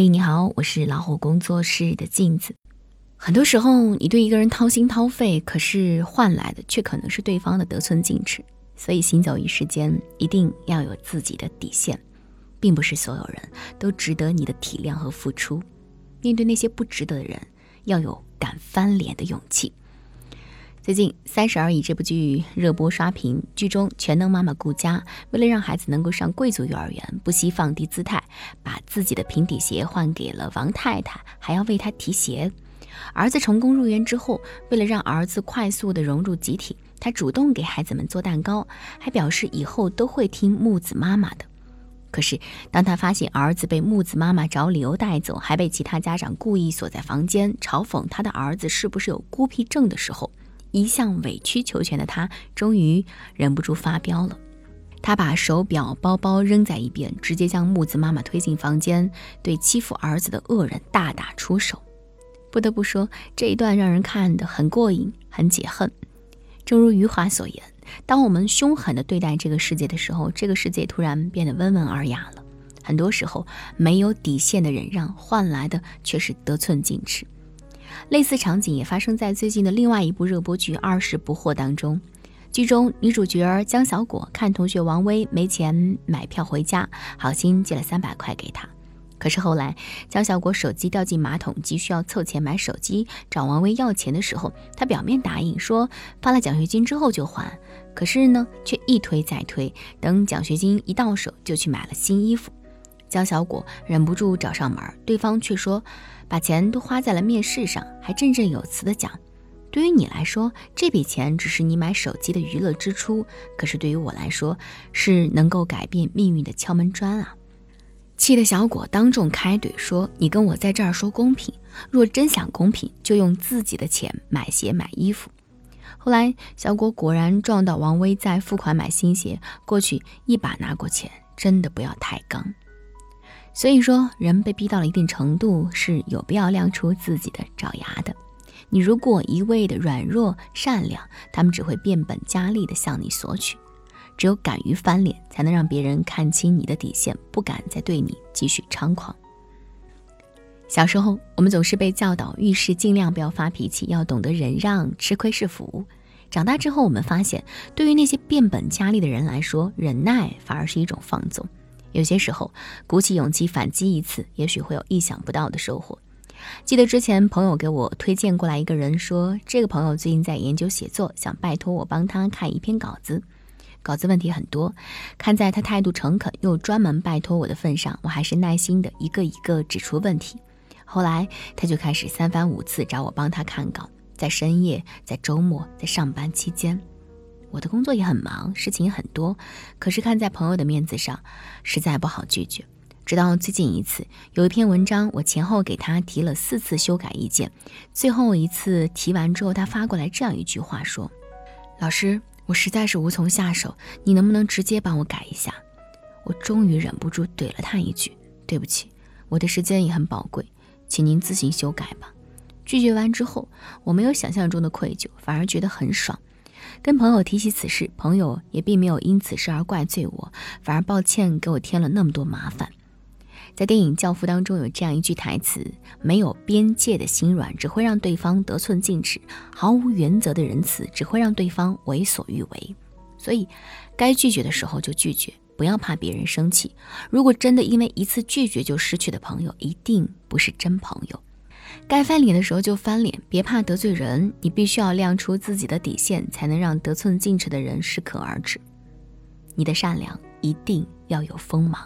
嘿，你好，我是老虎工作室的镜子。很多时候，你对一个人掏心掏肺，可是换来的却可能是对方的得寸进尺。所以，行走于世间，一定要有自己的底线，并不是所有人都值得你的体谅和付出。面对那些不值得的人，要有敢翻脸的勇气。最近《三十而已》这部剧热播刷屏，剧中全能妈妈顾佳为了让孩子能够上贵族幼儿园，不惜放低姿态，把自己的平底鞋换给了王太太，还要为她提鞋。儿子成功入园之后，为了让儿子快速的融入集体，他主动给孩子们做蛋糕，还表示以后都会听木子妈妈的。可是当他发现儿子被木子妈妈找理由带走，还被其他家长故意锁在房间，嘲讽他的儿子是不是有孤僻症的时候，一向委曲求全的他，终于忍不住发飙了。他把手表、包包扔在一边，直接将木子妈妈推进房间，对欺负儿子的恶人大打出手。不得不说，这一段让人看得很过瘾，很解恨。正如余华所言：“当我们凶狠地对待这个世界的时候，这个世界突然变得温文尔雅了。”很多时候，没有底线的忍让换来的却是得寸进尺。类似场景也发生在最近的另外一部热播剧《二十不惑》当中。剧中女主角江小果看同学王威没钱买票回家，好心借了三百块给他。可是后来江小果手机掉进马桶，急需要凑钱买手机，找王威要钱的时候，他表面答应说发了奖学金之后就还，可是呢却一推再推，等奖学金一到手就去买了新衣服。江小果忍不住找上门，对方却说。把钱都花在了面试上，还振振有词的讲：“对于你来说，这笔钱只是你买手机的娱乐支出；可是对于我来说，是能够改变命运的敲门砖啊！”气得小果当众开怼说：“你跟我在这儿说公平，若真想公平，就用自己的钱买鞋买衣服。”后来，小果果然撞到王威在付款买新鞋，过去一把拿过钱，真的不要太刚。所以说，人被逼到了一定程度，是有必要亮出自己的爪牙的。你如果一味的软弱善良，他们只会变本加厉的向你索取。只有敢于翻脸，才能让别人看清你的底线，不敢再对你继续猖狂。小时候，我们总是被教导遇事尽量不要发脾气，要懂得忍让，吃亏是福。长大之后，我们发现，对于那些变本加厉的人来说，忍耐反而是一种放纵。有些时候，鼓起勇气反击一次，也许会有意想不到的收获。记得之前朋友给我推荐过来一个人，说这个朋友最近在研究写作，想拜托我帮他看一篇稿子。稿子问题很多，看在他态度诚恳又专门拜托我的份上，我还是耐心的一个一个指出问题。后来他就开始三番五次找我帮他看稿，在深夜、在周末、在上班期间。我的工作也很忙，事情也很多，可是看在朋友的面子上，实在不好拒绝。直到最近一次，有一篇文章，我前后给他提了四次修改意见，最后一次提完之后，他发过来这样一句话说：“老师，我实在是无从下手，你能不能直接帮我改一下？”我终于忍不住怼了他一句：“对不起，我的时间也很宝贵，请您自行修改吧。”拒绝完之后，我没有想象中的愧疚，反而觉得很爽。跟朋友提起此事，朋友也并没有因此事而怪罪我，反而抱歉给我添了那么多麻烦。在电影《教父》当中有这样一句台词：“没有边界的心软只会让对方得寸进尺，毫无原则的仁慈只会让对方为所欲为。”所以，该拒绝的时候就拒绝，不要怕别人生气。如果真的因为一次拒绝就失去的朋友，一定不是真朋友。该翻脸的时候就翻脸，别怕得罪人。你必须要亮出自己的底线，才能让得寸进尺的人适可而止。你的善良一定要有锋芒。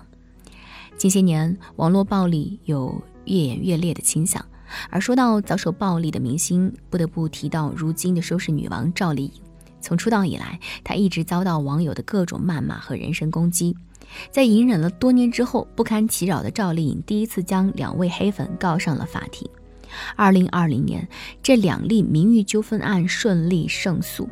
近些年，网络暴力有越演越烈的倾向，而说到遭受暴力的明星，不得不提到如今的收视女王赵丽颖。从出道以来，她一直遭到网友的各种谩骂和人身攻击。在隐忍了多年之后，不堪其扰的赵丽颖第一次将两位黑粉告上了法庭。二零二零年，这两例名誉纠纷案顺利胜诉，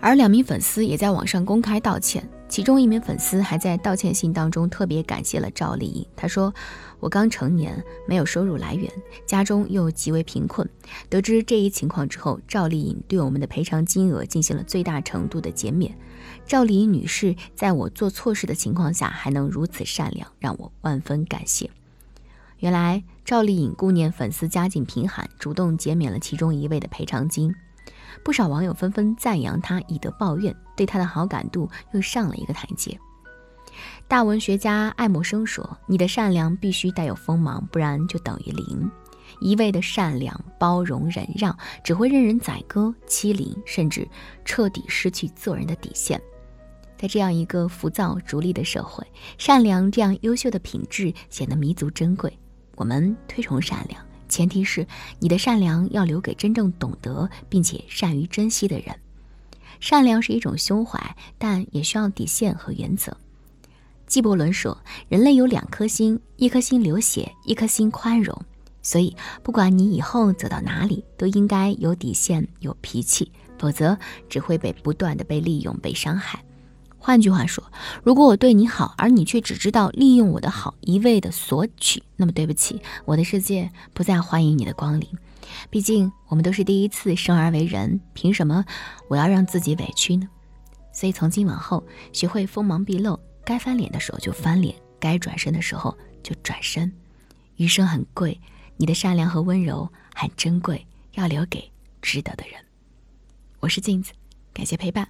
而两名粉丝也在网上公开道歉。其中一名粉丝还在道歉信当中特别感谢了赵丽颖。他说：“我刚成年，没有收入来源，家中又极为贫困。得知这一情况之后，赵丽颖对我们的赔偿金额进行了最大程度的减免。赵丽颖女士在我做错事的情况下还能如此善良，让我万分感谢。”原来赵丽颖顾念粉丝家境贫寒，主动减免了其中一位的赔偿金。不少网友纷纷赞扬她，以德报怨，对她的好感度又上了一个台阶。大文学家爱默生说：“你的善良必须带有锋芒，不然就等于零。一味的善良、包容、忍让，只会任人宰割、欺凌，甚至彻底失去做人的底线。”在这样一个浮躁逐利的社会，善良这样优秀的品质显得弥足珍贵。我们推崇善良，前提是你的善良要留给真正懂得并且善于珍惜的人。善良是一种胸怀，但也需要底线和原则。纪伯伦说：“人类有两颗心，一颗心流血，一颗心宽容。所以，不管你以后走到哪里，都应该有底线、有脾气，否则只会被不断的被利用、被伤害。换句话说，如果我对你好，而你却只知道利用我的好，一味的索取，那么对不起，我的世界不再欢迎你的光临。毕竟，我们都是第一次生而为人，凭什么我要让自己委屈呢？所以，从今往后，学会锋芒毕露。”该翻脸的时候就翻脸，该转身的时候就转身。余生很贵，你的善良和温柔很珍贵，要留给值得的人。我是镜子，感谢陪伴。